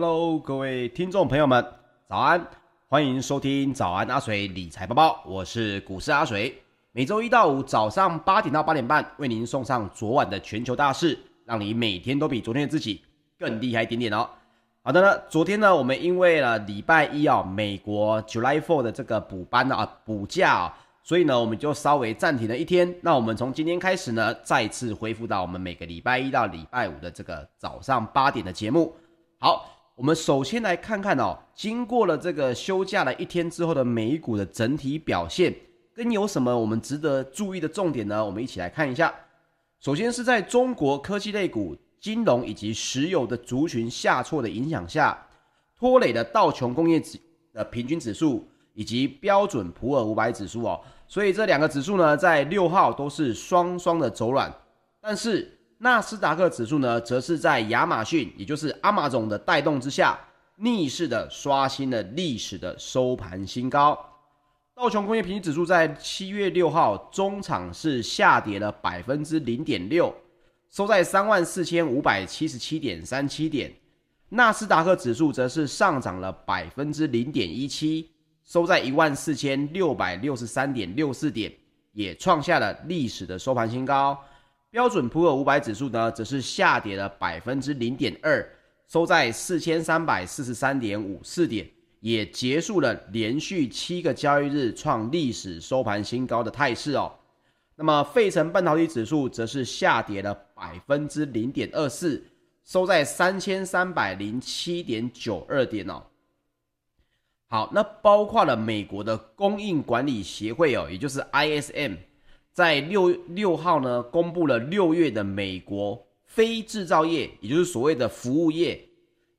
Hello，各位听众朋友们，早安！欢迎收听早安阿水理财报报，我是股市阿水。每周一到五早上八点到八点半，为您送上昨晚的全球大事，让你每天都比昨天的自己更厉害一点点哦。好的呢，昨天呢，我们因为了礼拜一啊，美国 July Four 的这个补班啊补假啊，所以呢，我们就稍微暂停了一天。那我们从今天开始呢，再次恢复到我们每个礼拜一到礼拜五的这个早上八点的节目。好。我们首先来看看哦，经过了这个休假了一天之后的美股的整体表现，跟有什么我们值得注意的重点呢？我们一起来看一下。首先是在中国科技类股、金融以及石油的族群下挫的影响下，拖累的道琼工业指的平均指数以及标准普尔五百指数哦，所以这两个指数呢，在六号都是双双的走软，但是。纳斯达克指数呢，则是在亚马逊，也就是 Amazon 的带动之下，逆势的刷新了历史的收盘新高。道琼工业平均指数在七月六号中场是下跌了百分之零点六，收在三万四千五百七十七点三七点。纳斯达克指数则是上涨了百分之零点一七，收在一万四千六百六十三点六四点，也创下了历史的收盘新高。标准普尔五百指数呢，则是下跌了百分之零点二，收在四千三百四十三点五四点，也结束了连续七个交易日创历史收盘新高的态势哦。那么费城半导体指数则是下跌了百分之零点二四，收在三千三百零七点九二点哦。好，那包括了美国的供应管理协会哦，也就是 ISM。在六六号呢，公布了六月的美国非制造业，也就是所谓的服务业，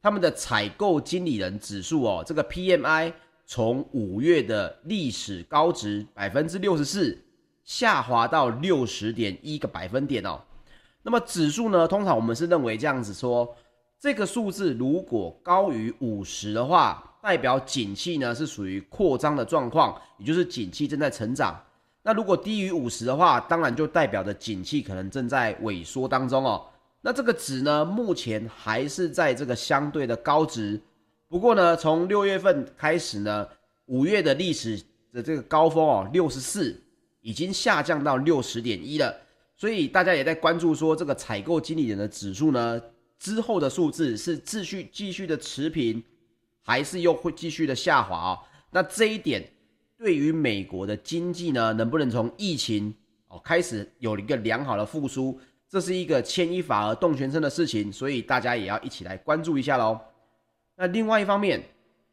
他们的采购经理人指数哦，这个 PMI 从五月的历史高值百分之六十四下滑到六十点一个百分点哦。那么指数呢，通常我们是认为这样子说，这个数字如果高于五十的话，代表景气呢是属于扩张的状况，也就是景气正在成长。那如果低于五十的话，当然就代表着景气可能正在萎缩当中哦。那这个值呢，目前还是在这个相对的高值。不过呢，从六月份开始呢，五月的历史的这个高峰哦，六十四已经下降到六十点一了。所以大家也在关注说，这个采购经理人的指数呢，之后的数字是继续继续的持平，还是又会继续的下滑哦？那这一点。对于美国的经济呢，能不能从疫情哦开始有一个良好的复苏，这是一个牵一发而动全身的事情，所以大家也要一起来关注一下喽。那另外一方面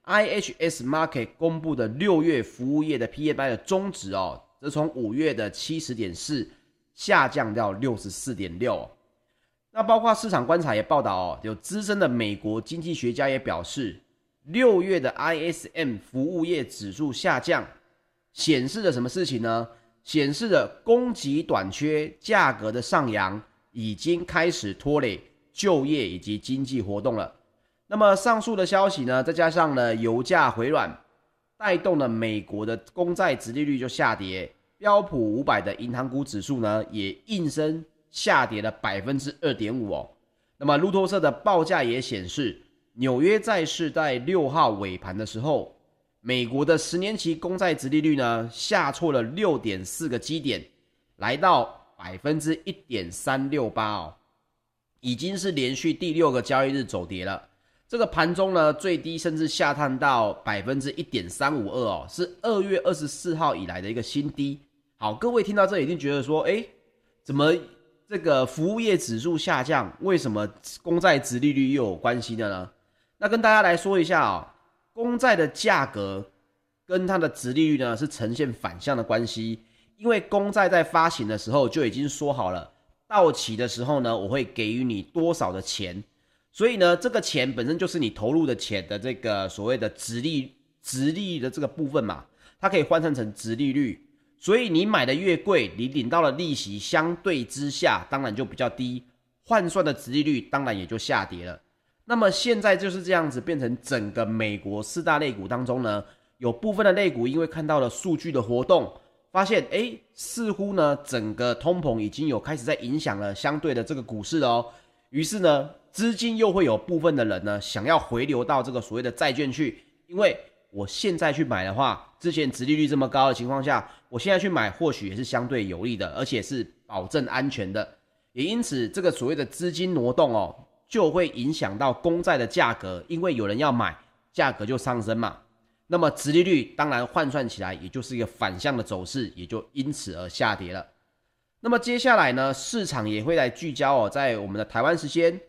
，IHS Markit 公布的六月服务业的 PMI 的终值哦，则从五月的七十点四下降到六十四点六。那包括市场观察也报道哦，有资深的美国经济学家也表示。六月的 ISM 服务业指数下降，显示了什么事情呢？显示了供给短缺、价格的上扬已经开始拖累就业以及经济活动了。那么上述的消息呢，再加上呢油价回软，带动了美国的公债殖利率就下跌，标普五百的银行股指数呢也应声下跌了百分之二点五哦。那么路透社的报价也显示。纽约债市在六号尾盘的时候，美国的十年期公债殖利率呢下挫了六点四个基点，来到百分之一点三六八哦，已经是连续第六个交易日走跌了。这个盘中呢最低甚至下探到百分之一点三五二哦，是二月二十四号以来的一个新低。好，各位听到这一定觉得说，诶，怎么这个服务业指数下降，为什么公债殖利率又有关系的呢？那跟大家来说一下啊，公债的价格跟它的殖利率呢是呈现反向的关系，因为公债在发行的时候就已经说好了，到期的时候呢，我会给予你多少的钱，所以呢，这个钱本身就是你投入的钱的这个所谓的殖利殖利率的这个部分嘛，它可以换算成殖利率，所以你买的越贵，你领到的利息相对之下当然就比较低，换算的殖利率当然也就下跌了。那么现在就是这样子，变成整个美国四大类股当中呢，有部分的类股因为看到了数据的活动，发现诶，似乎呢整个通膨已经有开始在影响了相对的这个股市哦。于是呢，资金又会有部分的人呢想要回流到这个所谓的债券去，因为我现在去买的话，之前殖利率这么高的情况下，我现在去买或许也是相对有利的，而且是保证安全的。也因此，这个所谓的资金挪动哦，就会影响到公债的价格，因为有人要买，价格就上升嘛。那么殖利率当然换算起来，也就是一个反向的走势，也就因此而下跌了。那么接下来呢，市场也会来聚焦哦，在我们的台湾时间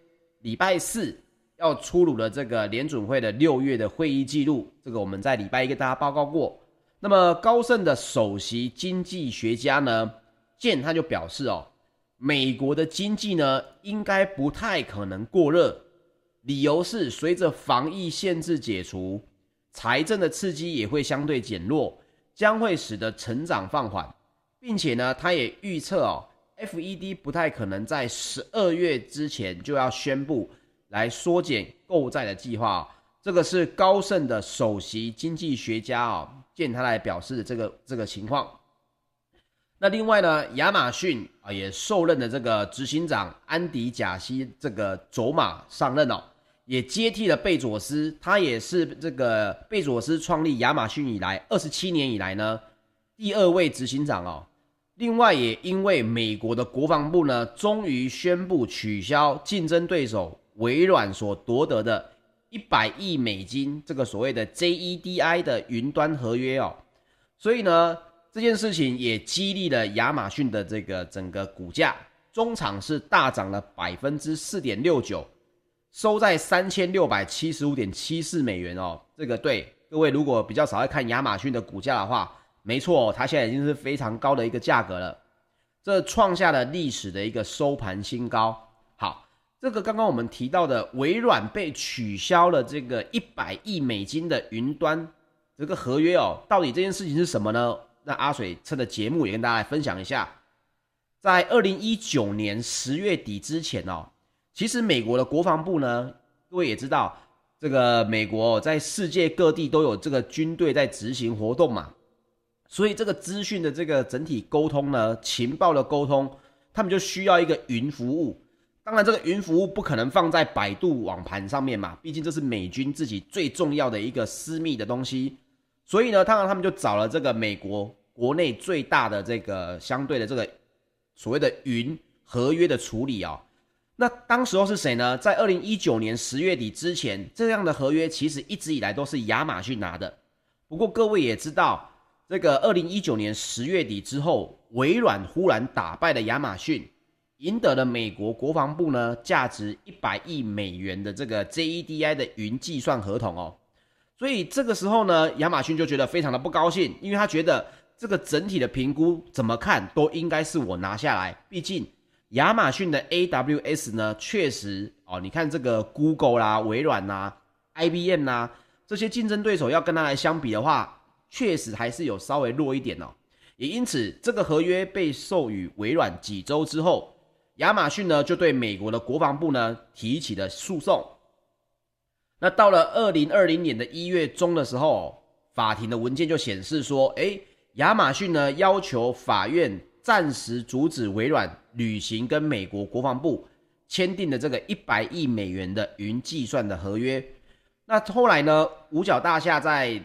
礼拜四要出炉的这个联准会的六月的会议记录，这个我们在礼拜一跟大家报告过。那么高盛的首席经济学家呢，剑他就表示哦。美国的经济呢，应该不太可能过热，理由是随着防疫限制解除，财政的刺激也会相对减弱，将会使得成长放缓，并且呢，他也预测哦，FED 不太可能在十二月之前就要宣布来缩减购债的计划。这个是高盛的首席经济学家哦，见他来表示这个这个情况。那另外呢，亚马逊啊也受任的这个执行长安迪贾西这个走马上任哦，也接替了贝佐斯，他也是这个贝佐斯创立亚马逊以来二十七年以来呢第二位执行长哦。另外也因为美国的国防部呢终于宣布取消竞争对手微软所夺得的一百亿美金这个所谓的 JEDI 的云端合约哦，所以呢。这件事情也激励了亚马逊的这个整个股价，中场是大涨了百分之四点六九，收在三千六百七十五点七四美元哦。这个对各位如果比较少爱看亚马逊的股价的话，没错，它现在已经是非常高的一个价格了，这创下了历史的一个收盘新高。好，这个刚刚我们提到的微软被取消了这个一百亿美金的云端这个合约哦，到底这件事情是什么呢？那阿水趁的节目也跟大家来分享一下，在二零一九年十月底之前哦，其实美国的国防部呢，各位也知道，这个美国在世界各地都有这个军队在执行活动嘛，所以这个资讯的这个整体沟通呢，情报的沟通，他们就需要一个云服务。当然，这个云服务不可能放在百度网盘上面嘛，毕竟这是美军自己最重要的一个私密的东西。所以呢，当然他们就找了这个美国国内最大的这个相对的这个所谓的云合约的处理哦。那当时候是谁呢？在二零一九年十月底之前，这样的合约其实一直以来都是亚马逊拿的。不过各位也知道，这个二零一九年十月底之后，微软忽然打败了亚马逊，赢得了美国国防部呢价值一百亿美元的这个 JEDI 的云计算合同哦。所以这个时候呢，亚马逊就觉得非常的不高兴，因为他觉得这个整体的评估怎么看都应该是我拿下来。毕竟亚马逊的 AWS 呢，确实哦，你看这个 Google 啦、微软呐、IBM 呐这些竞争对手要跟他来相比的话，确实还是有稍微弱一点哦。也因此，这个合约被授予微软几周之后，亚马逊呢就对美国的国防部呢提起了诉讼。那到了二零二零年的一月中的时候，法庭的文件就显示说，诶，亚马逊呢要求法院暂时阻止微软履行跟美国国防部签订的这个一百亿美元的云计算的合约。那后来呢，五角大厦在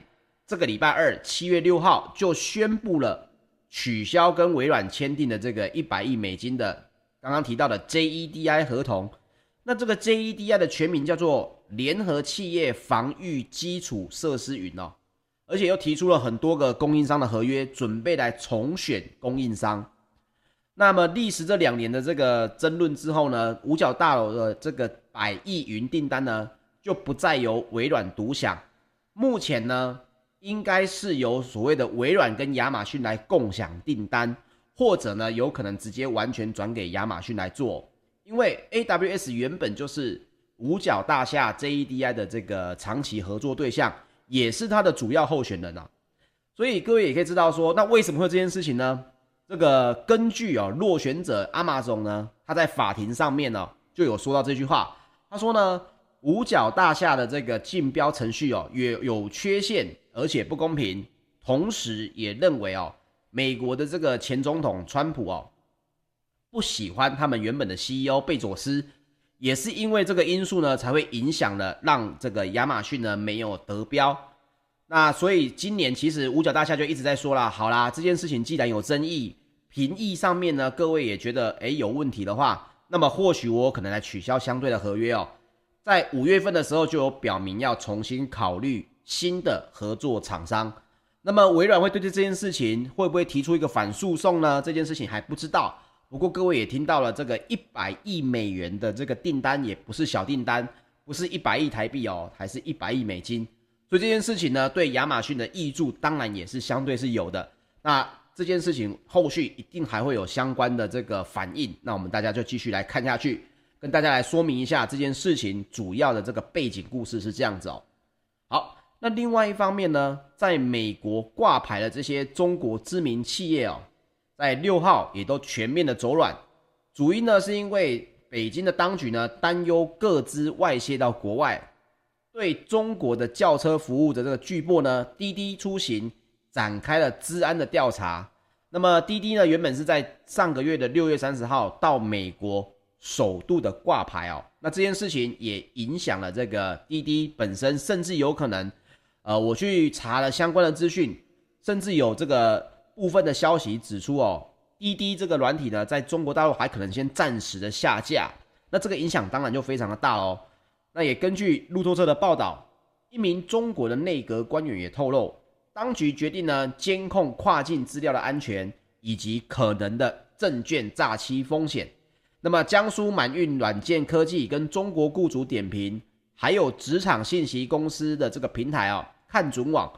这个礼拜二七月六号就宣布了取消跟微软签订的这个一百亿美金的刚刚提到的 JEDI 合同。那这个 JEDI 的全名叫做。联合企业防御基础设施云哦，而且又提出了很多个供应商的合约，准备来重选供应商。那么历时这两年的这个争论之后呢，五角大楼的这个百亿云订单呢，就不再由微软独享。目前呢，应该是由所谓的微软跟亚马逊来共享订单，或者呢，有可能直接完全转给亚马逊来做，因为 AWS 原本就是。五角大厦 JEDI 的这个长期合作对象，也是他的主要候选人啊。所以各位也可以知道说，那为什么会这件事情呢？这个根据啊，落选者阿马总呢，他在法庭上面呢就有说到这句话。他说呢，五角大厦的这个竞标程序哦，也有缺陷，而且不公平。同时也认为哦，美国的这个前总统川普哦，不喜欢他们原本的 CEO 贝佐斯。也是因为这个因素呢，才会影响了让这个亚马逊呢没有得标。那所以今年其实五角大厦就一直在说了，好啦，这件事情既然有争议，评议上面呢，各位也觉得诶有问题的话，那么或许我可能来取消相对的合约哦。在五月份的时候就有表明要重新考虑新的合作厂商。那么微软会对这件事情会不会提出一个反诉讼呢？这件事情还不知道。不过各位也听到了，这个一百亿美元的这个订单也不是小订单，不是一百亿台币哦，还是一百亿美金。所以这件事情呢，对亚马逊的益处当然也是相对是有的。那这件事情后续一定还会有相关的这个反应。那我们大家就继续来看下去，跟大家来说明一下这件事情主要的这个背景故事是这样子哦。好，那另外一方面呢，在美国挂牌的这些中国知名企业哦，在六号也都全面的走软。主因呢是因为北京的当局呢担忧各资外泄到国外。对中国的轿车服务的这个巨擘呢，滴滴出行展开了治安的调查。那么滴滴呢，原本是在上个月的六月三十号到美国首度的挂牌哦。那这件事情也影响了这个滴滴本身，甚至有可能，呃，我去查了相关的资讯，甚至有这个部分的消息指出哦，滴滴这个软体呢，在中国大陆还可能先暂时的下架。那这个影响当然就非常的大喽。那也根据路透社的报道，一名中国的内阁官员也透露，当局决定呢监控跨境资料的安全以及可能的证券诈欺风险。那么江苏满运软件科技跟中国雇主点评，还有职场信息公司的这个平台哦，看准网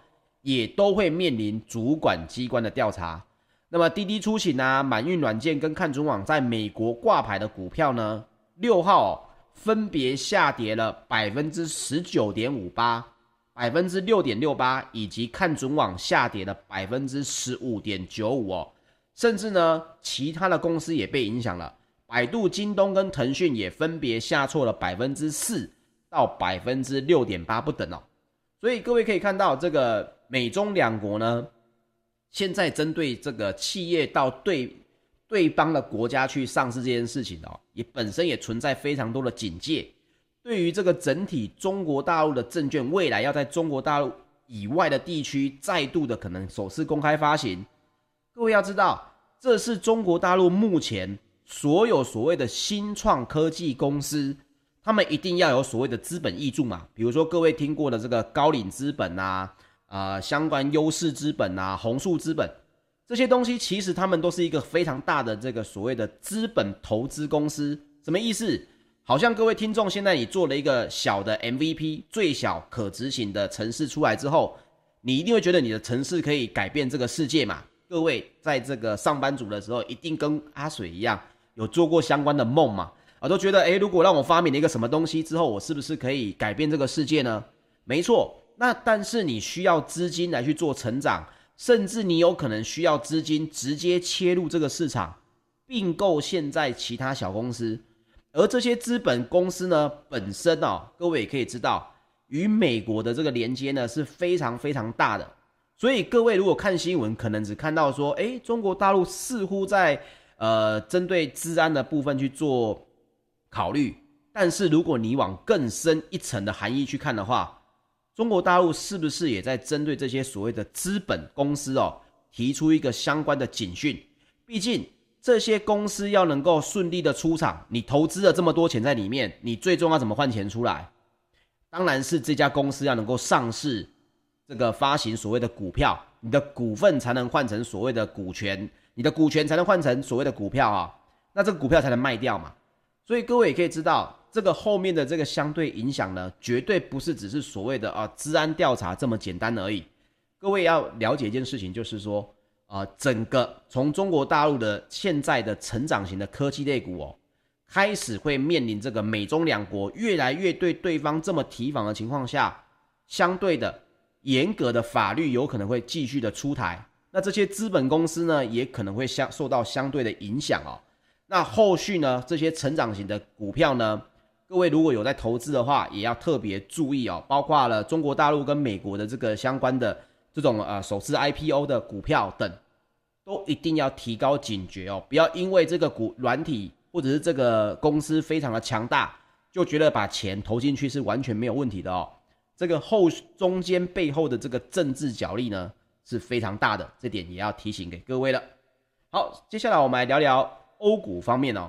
也都会面临主管机关的调查。那么滴滴出行啊、满运软件跟看准网在美国挂牌的股票呢，六号。分别下跌了百分之十九点五八、百分之六点六八，以及看准网下跌了百分之十五点九五哦，甚至呢，其他的公司也被影响了，百度、京东跟腾讯也分别下挫了百分之四到百分之六点八不等哦。所以各位可以看到，这个美中两国呢，现在针对这个企业到对。对方的国家去上市这件事情哦，也本身也存在非常多的警戒。对于这个整体中国大陆的证券，未来要在中国大陆以外的地区再度的可能首次公开发行，各位要知道，这是中国大陆目前所有所谓的新创科技公司，他们一定要有所谓的资本挹注嘛。比如说各位听过的这个高瓴资本啊，啊相关优势资本啊，红树资本。这些东西其实他们都是一个非常大的这个所谓的资本投资公司，什么意思？好像各位听众现在你做了一个小的 MVP，最小可执行的程式出来之后，你一定会觉得你的程式可以改变这个世界嘛？各位在这个上班族的时候，一定跟阿水一样有做过相关的梦嘛？啊，都觉得诶，如果让我发明了一个什么东西之后，我是不是可以改变这个世界呢？没错，那但是你需要资金来去做成长。甚至你有可能需要资金直接切入这个市场，并购现在其他小公司，而这些资本公司呢，本身哦，各位也可以知道，与美国的这个连接呢是非常非常大的。所以各位如果看新闻，可能只看到说，诶，中国大陆似乎在呃针对治安的部分去做考虑，但是如果你往更深一层的含义去看的话，中国大陆是不是也在针对这些所谓的资本公司哦，提出一个相关的警讯？毕竟这些公司要能够顺利的出场，你投资了这么多钱在里面，你最终要怎么换钱出来？当然是这家公司要能够上市，这个发行所谓的股票，你的股份才能换成所谓的股权，你的股权才能换成所谓的股票啊，那这个股票才能卖掉嘛。所以各位也可以知道。这个后面的这个相对影响呢，绝对不是只是所谓的啊治安调查这么简单而已。各位要了解一件事情，就是说啊，整个从中国大陆的现在的成长型的科技类股哦，开始会面临这个美中两国越来越对对方这么提防的情况下，相对的严格的法律有可能会继续的出台。那这些资本公司呢，也可能会相受到相对的影响哦。那后续呢，这些成长型的股票呢，各位如果有在投资的话，也要特别注意哦，包括了中国大陆跟美国的这个相关的这种呃首次 IPO 的股票等，都一定要提高警觉哦，不要因为这个股软体或者是这个公司非常的强大，就觉得把钱投进去是完全没有问题的哦。这个后中间背后的这个政治角力呢是非常大的，这点也要提醒给各位了。好，接下来我们来聊聊欧股方面哦。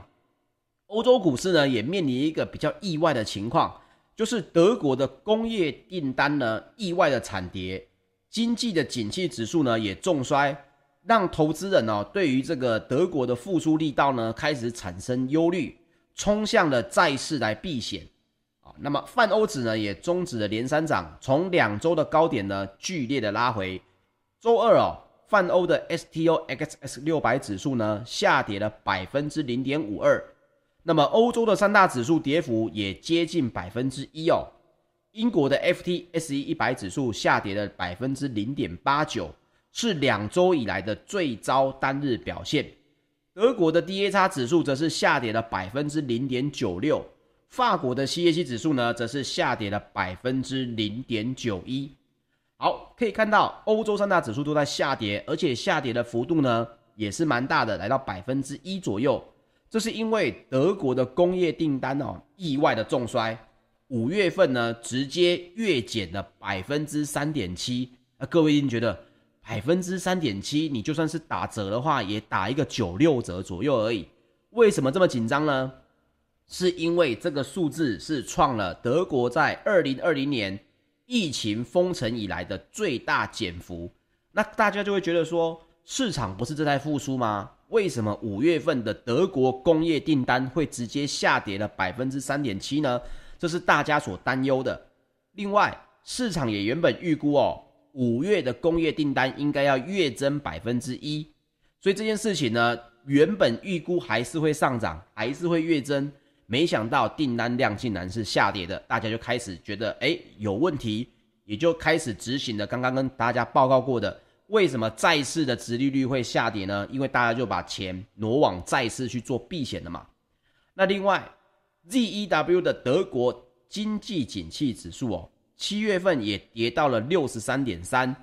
欧洲股市呢也面临一个比较意外的情况，就是德国的工业订单呢意外的惨跌，经济的景气指数呢也重衰，让投资人哦对于这个德国的复苏力道呢开始产生忧虑。冲向了债市来避险啊，那么泛欧指呢也终止了连三涨，从两周的高点呢剧烈的拉回。周二哦，泛欧的 STOXX 六百指数呢下跌了百分之零点五二，那么欧洲的三大指数跌幅也接近百分之一哦。英国的 FTSE 一百指数下跌了百分之零点八九，是两周以来的最糟单日表现。德国的 DAX 指数则是下跌了百分之零点九六，法国的 CAC 指数呢，则是下跌了百分之零点九一。好，可以看到欧洲三大指数都在下跌，而且下跌的幅度呢也是蛮大的，来到百分之一左右。这是因为德国的工业订单哦意外的重衰，五月份呢直接月减了百分之三点七。那各位一定觉得？百分之三点七，你就算是打折的话，也打一个九六折左右而已。为什么这么紧张呢？是因为这个数字是创了德国在二零二零年疫情封城以来的最大减幅。那大家就会觉得说，市场不是正在复苏吗？为什么五月份的德国工业订单会直接下跌了百分之三点七呢？这是大家所担忧的。另外，市场也原本预估哦。五月的工业订单应该要月增百分之一，所以这件事情呢，原本预估还是会上涨，还是会月增，没想到订单量竟然是下跌的，大家就开始觉得诶有问题，也就开始执行了刚刚跟大家报告过的，为什么债市的殖利率会下跌呢？因为大家就把钱挪往债市去做避险了嘛。那另外，ZEW 的德国经济景气指数哦。七月份也跌到了六十三点三，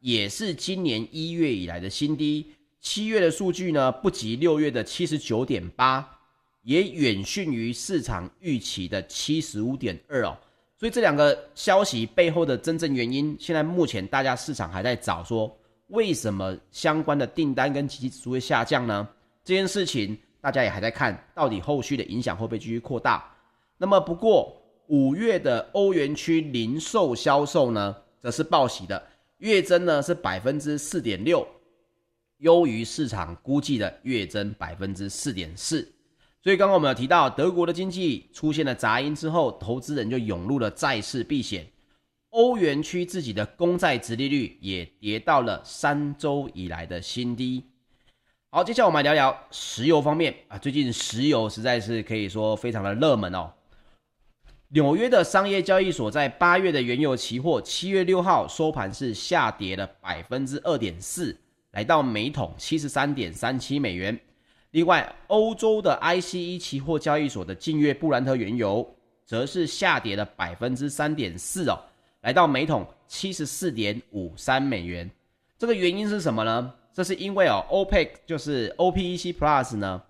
也是今年一月以来的新低。七月的数据呢，不及六月的七十九点八，也远逊于市场预期的七十五点二哦。所以这两个消息背后的真正原因，现在目前大家市场还在找说，为什么相关的订单跟经济指数会下降呢？这件事情大家也还在看到底后续的影响会不会继续扩大。那么不过。五月的欧元区零售销售呢，则是报喜的，月增呢是百分之四点六，优于市场估计的月增百分之四点四。所以刚刚我们有提到，德国的经济出现了杂音之后，投资人就涌入了债市避险。欧元区自己的公债殖利率也跌到了三周以来的新低。好，接下来我们来聊聊石油方面啊，最近石油实在是可以说非常的热门哦。纽约的商业交易所，在八月的原油期货七月六号收盘是下跌了百分之二点四，来到每桶七十三点三七美元。另外，欧洲的 ICE 期货交易所的近月布兰特原油则是下跌了百分之三点四哦，来到每桶七十四点五三美元。这个原因是什么呢？这是因为哦，OPEC 就是 OPEC Plus 呢，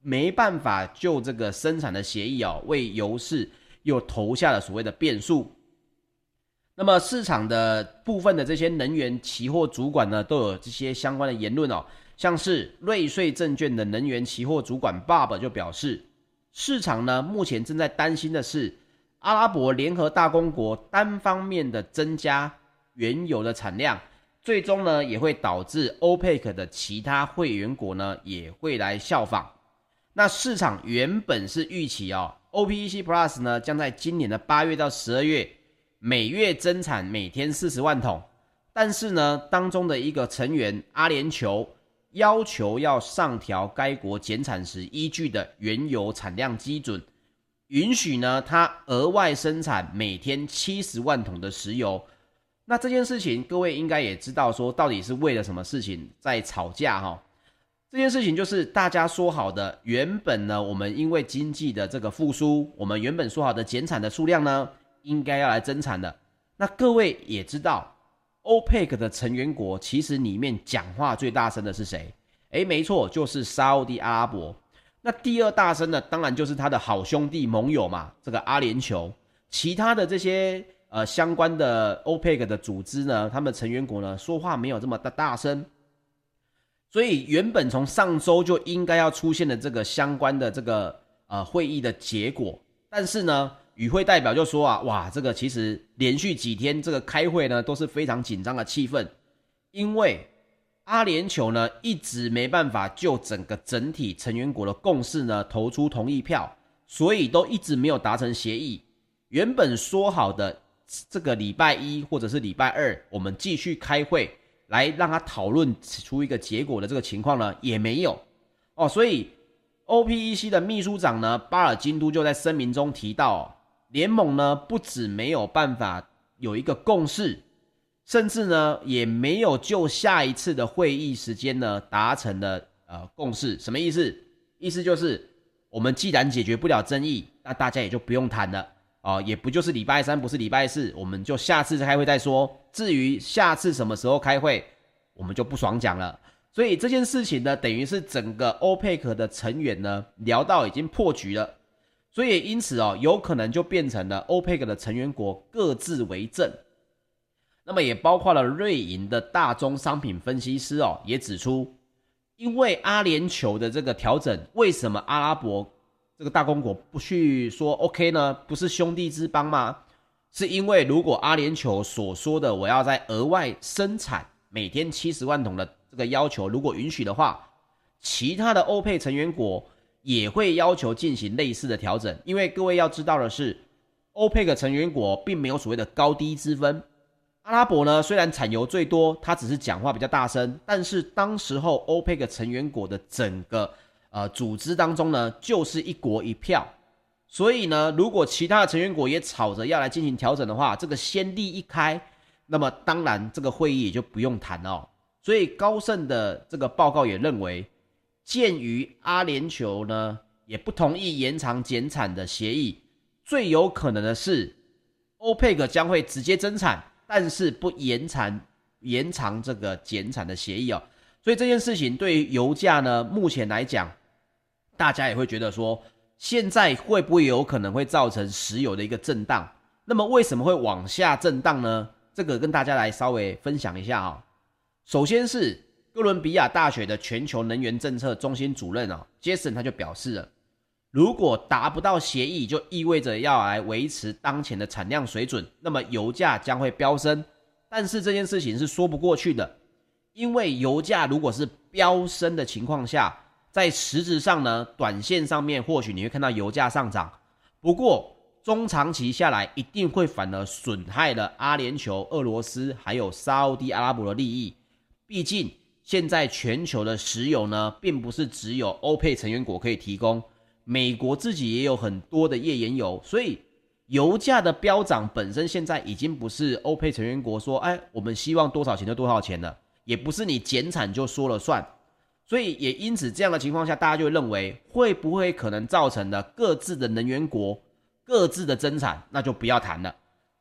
没办法就这个生产的协议哦，为油市。又投下了所谓的变数，那么市场的部分的这些能源期货主管呢，都有这些相关的言论哦，像是瑞穗证券的能源期货主管 Bob 就表示，市场呢目前正在担心的是，阿拉伯联合大公国单方面的增加原油的产量，最终呢也会导致 OPEC 的其他会员国呢也会来效仿。那市场原本是预期哦。OPEC Plus 呢，将在今年的八月到十二月每月增产每天四十万桶，但是呢，当中的一个成员阿联酋要求要上调该国减产时依据的原油产量基准，允许呢它额外生产每天七十万桶的石油。那这件事情各位应该也知道，说到底是为了什么事情在吵架哈、哦？这件事情就是大家说好的，原本呢，我们因为经济的这个复苏，我们原本说好的减产的数量呢，应该要来增产的。那各位也知道，OPEC 的成员国其实里面讲话最大声的是谁？诶，没错，就是沙乌地阿拉伯。那第二大声呢，当然就是他的好兄弟盟友嘛，这个阿联酋，其他的这些呃相关的 OPEC 的组织呢，他们成员国呢说话没有这么的大声，所以原本从上周就应该要出现的这个相关的这个呃会议的结果，但是呢，与会代表就说啊，哇，这个其实连续几天这个开会呢都是非常紧张的气氛，因为。阿联酋呢一直没办法就整个整体成员国的共识呢投出同意票，所以都一直没有达成协议。原本说好的这个礼拜一或者是礼拜二，我们继续开会来让他讨论出一个结果的这个情况呢也没有哦。所以 OPEC 的秘书长呢巴尔金都就在声明中提到，哦，联盟呢不止没有办法有一个共识。甚至呢，也没有就下一次的会议时间呢达成了呃共识。什么意思？意思就是我们既然解决不了争议，那大家也就不用谈了啊、也不就是礼拜三，不是礼拜四，我们就下次开会再说。至于下次什么时候开会，我们就不爽讲了。所以这件事情呢，等于是整个 OPEC 的成员呢聊到已经破局了，所以因此哦，有可能就变成了 OPEC 的成员国各自为政。那么也包括了瑞银的大宗商品分析师哦，也指出，因为阿联酋的这个调整，为什么阿拉伯这个大公国不去说 OK 呢？不是兄弟之邦吗？是因为如果阿联酋所说的我要再额外生产每天七十万桶的这个要求，如果允许的话，其他的欧佩成员国也会要求进行类似的调整。因为各位要知道的是，欧佩克成员国并没有所谓的高低之分。阿拉伯呢，虽然产油最多，它只是讲话比较大声，但是当时候 OPEC 成员国的整个呃组织当中呢，就是一国一票，所以呢，如果其他的成员国也吵着要来进行调整的话，这个先例一开，那么当然这个会议也就不用谈哦。所以高盛的这个报告也认为，鉴于阿联酋呢也不同意延长减产的协议，最有可能的是 OPEC 将会直接增产。但是不延长延长这个减产的协议哦，所以这件事情对于油价呢，目前来讲，大家也会觉得说，现在会不会有可能会造成石油的一个震荡？那么为什么会往下震荡呢？这个跟大家来稍微分享一下啊、哦。首先是哥伦比亚大学的全球能源政策中心主任啊、哦，Jason 他就表示了。如果达不到协议，就意味着要来维持当前的产量水准，那么油价将会飙升。但是这件事情是说不过去的，因为油价如果是飙升的情况下，在实质上呢，短线上面或许你会看到油价上涨，不过中长期下来一定会反而损害了阿联酋、俄罗斯还有沙乌地阿拉伯的利益。毕竟现在全球的石油呢，并不是只有欧佩成员国可以提供。美国自己也有很多的页岩油，所以油价的飙涨本身现在已经不是欧佩成员国说，哎，我们希望多少钱就多少钱了，也不是你减产就说了算，所以也因此这样的情况下，大家就会认为会不会可能造成的各自的能源国各自的增产，那就不要谈了，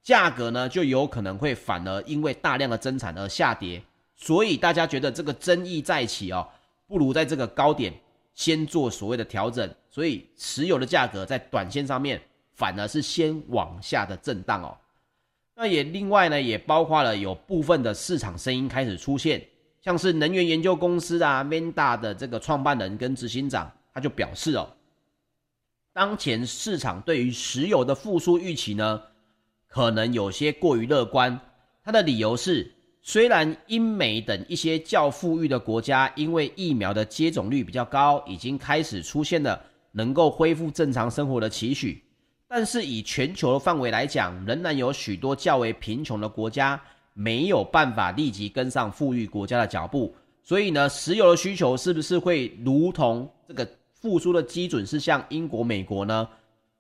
价格呢就有可能会反而因为大量的增产而下跌，所以大家觉得这个争议再起哦，不如在这个高点。先做所谓的调整，所以石油的价格在短线上面反而是先往下的震荡哦。那也另外呢，也包括了有部分的市场声音开始出现，像是能源研究公司啊，Manda 的这个创办人跟执行长他就表示哦，当前市场对于石油的复苏预期呢，可能有些过于乐观。他的理由是。虽然英美等一些较富裕的国家因为疫苗的接种率比较高，已经开始出现了能够恢复正常生活的期许，但是以全球的范围来讲，仍然有许多较为贫穷的国家没有办法立即跟上富裕国家的脚步。所以呢，石油的需求是不是会如同这个复苏的基准是像英国、美国呢？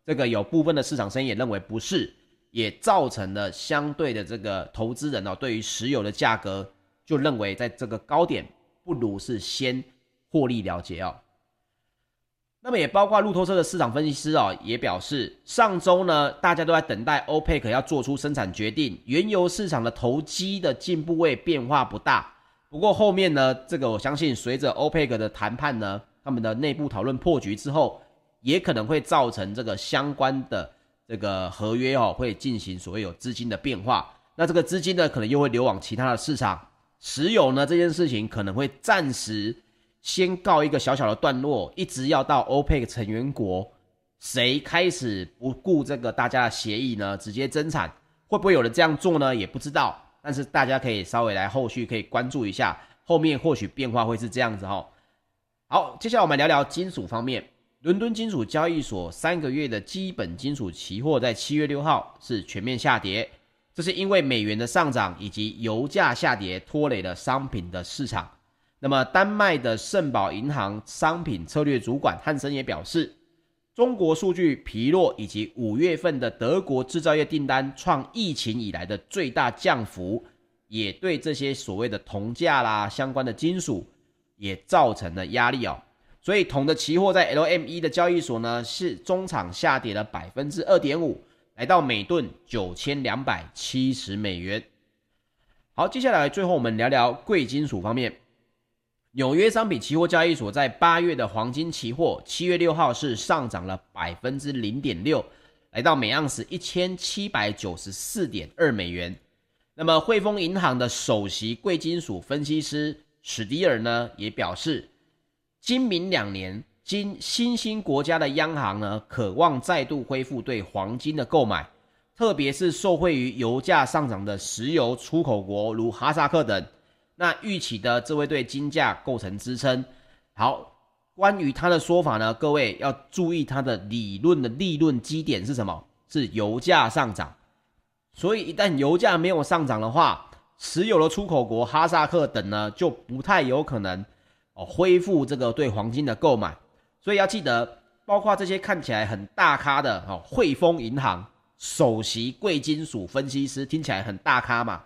这个有部分的市场声音也认为不是。也造成了相对的这个投资人哦，对于石油的价格就认为在这个高点，不如是先获利了结哦。那么也包括路透社的市场分析师哦，也表示上周呢，大家都在等待 OPEC 要做出生产决定，原油市场的投机的进步位变化不大。不过后面呢，这个我相信随着 OPEC 的谈判呢，他们的内部讨论破局之后，也可能会造成这个相关的这个合约哦，会进行所谓有资金的变化。那这个资金呢，可能又会流往其他的市场。石油呢，这件事情可能会暂时先告一个小小的段落，一直要到 OPEC 成员国谁开始不顾这个大家的协议呢，直接增产，会不会有人这样做呢？也不知道。但是大家可以稍微来后续可以关注一下，后面或许变化会是这样子哈。好，接下来我们聊聊金属方面。伦敦金属交易所三个月的基本金属期货在七月六号是全面下跌，这是因为美元的上涨以及油价下跌拖累了商品的市场。那么，丹麦的圣保银行商品策略主管汉森也表示，中国数据疲弱以及五月份的德国制造业订单创疫情以来的最大降幅，也对这些所谓的铜价啦相关的金属也造成了压力哦。所以铜的期货在 LME 的交易所呢，是中场下跌了百分之二点五，来到每吨九千两百七十美元。好，接下来最后我们聊聊贵金属方面。纽约商品期货交易所，在八月的黄金期货，七月六号是上涨了百分之零点六，来到每盎司一千七百九十四点二美元。那么汇丰银行的首席贵金属分析师史迪尔呢，也表示。今明两年，今新兴国家的央行呢，渴望再度恢复对黄金的购买，特别是受惠于油价上涨的石油出口国如哈萨克等，那预期的这会对金价构成支撑。好，关于他的说法呢，各位要注意他的理论的立论基点是什么？是油价上涨。所以一旦油价没有上涨的话，石油的出口国哈萨克等呢，就不太有可能。哦，恢复这个对黄金的购买，所以要记得，包括这些看起来很大咖的哦，汇丰银行首席贵金属分析师听起来很大咖嘛，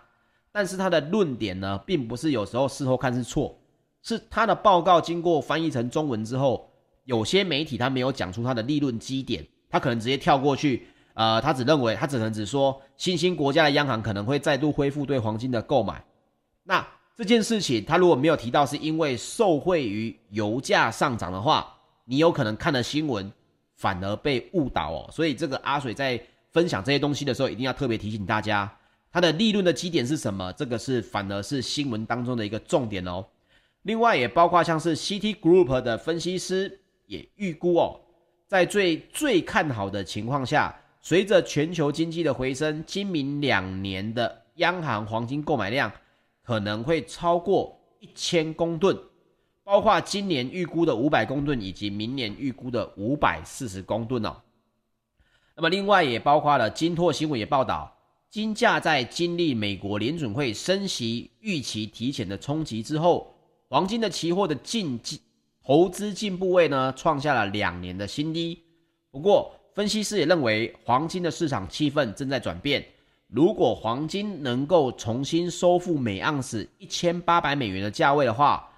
但是他的论点呢，并不是有时候事后看是错，是他的报告经过翻译成中文之后，有些媒体他没有讲出他的立论基点，他可能直接跳过去，呃，他只认为他只能只说新兴国家的央行可能会再度恢复对黄金的购买，那。这件事情，他如果没有提到是因为受惠于油价上涨的话，你有可能看了新闻反而被误导哦。所以这个阿水在分享这些东西的时候，一定要特别提醒大家，它的利润的基点是什么？这个是反而是新闻当中的一个重点哦。另外也包括像是 CT Group 的分析师也预估哦，在最最看好的情况下，随着全球经济的回升，今明两年的央行黄金购买量。可能会超过一千公吨，包括今年预估的五百公吨，以及明年预估的五百四十公吨哦。那么，另外也包括了金拓新闻也报道，金价在经历美国联准会升息预期提前的冲击之后，黄金的期货的进进投资进步位呢，创下了两年的新低。不过，分析师也认为，黄金的市场气氛正在转变。如果黄金能够重新收复每盎司一千八百美元的价位的话，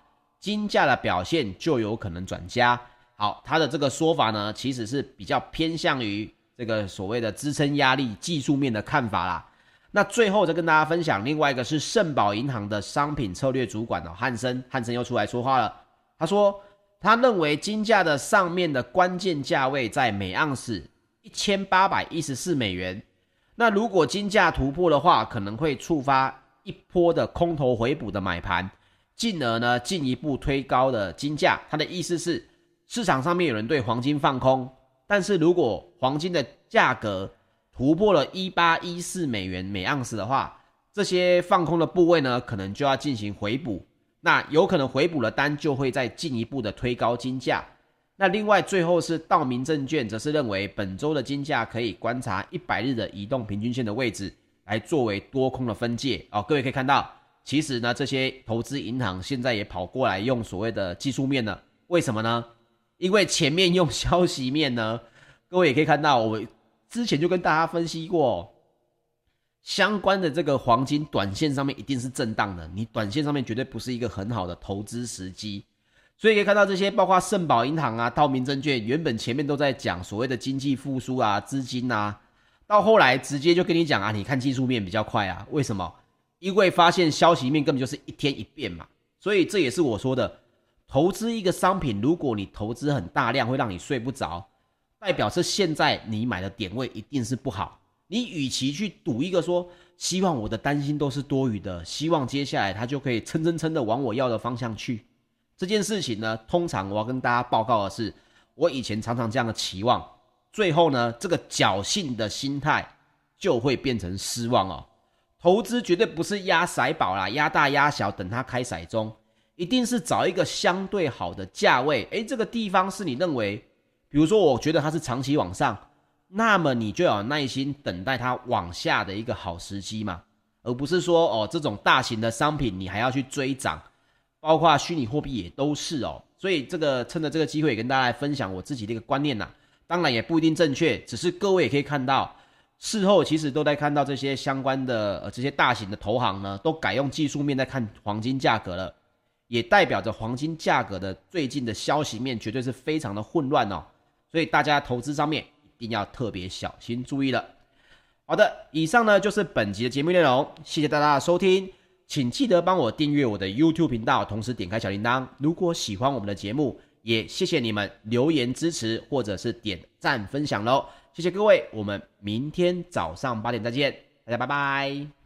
金价的表现就有可能转佳。好，他的这个说法呢，其实是比较偏向于这个所谓的支撑压力技术面的看法啦。那最后再跟大家分享另外一个是圣保银行的商品策略主管哦，汉森，汉森又出来说话了。他说，他认为金价的上面的关键价位在每盎司一千八百一十四美元。那如果金价突破的话，可能会触发一波的空头回补的买盘，进而呢进一步推高的金价。他的意思是，市场上面有人对黄金放空，但是如果黄金的价格突破了一八一四美元每盎司的话，这些放空的部位呢，可能就要进行回补。那有可能回补的单就会再进一步的推高金价。那另外最后是道明证券，则是认为本周的金价可以观察一百日的移动平均线的位置，来作为多空的分界哦。各位可以看到，其实呢，这些投资银行现在也跑过来用所谓的技术面了。为什么呢？因为前面用消息面呢，各位也可以看到，我之前就跟大家分析过，相关的这个黄金短线上面一定是震荡的，你短线上面绝对不是一个很好的投资时机。所以可以看到这些，包括圣保银行啊、道明证券，原本前面都在讲所谓的经济复苏啊、资金啊，到后来直接就跟你讲啊，你看技术面比较快啊。为什么？因为发现消息面根本就是一天一变嘛。所以这也是我说的，投资一个商品，如果你投资很大量，会让你睡不着，代表是现在你买的点位一定是不好。你与其去赌一个说，希望我的担心都是多余的，希望接下来它就可以蹭蹭蹭的往我要的方向去。这件事情呢，通常我要跟大家报告的是，我以前常常这样的期望，最后呢，这个侥幸的心态就会变成失望哦。投资绝对不是压骰宝啦，压大压小，等它开骰中，一定是找一个相对好的价位。诶，这个地方是你认为，比如说，我觉得它是长期往上，那么你就要有耐心等待它往下的一个好时机嘛，而不是说哦，这种大型的商品你还要去追涨，包括虚拟货币也都是哦。所以这个趁着这个机会，跟大家来分享我自己的一个观念呐，当然也不一定正确，只是各位也可以看到。事后其实都在看到这些相关的呃这些大型的投行呢，都改用技术面在看黄金价格了，也代表着黄金价格的最近的消息面绝对是非常的混乱哦，所以大家投资上面一定要特别小心注意了。好的，以上呢就是本集的节目内容，谢谢大家的收听，请记得帮我订阅我的 YouTube 频道，同时点开小铃铛。如果喜欢我们的节目，也谢谢你们留言支持或者是点赞分享喽。谢谢各位，我们明天早上八点再见，大家拜拜。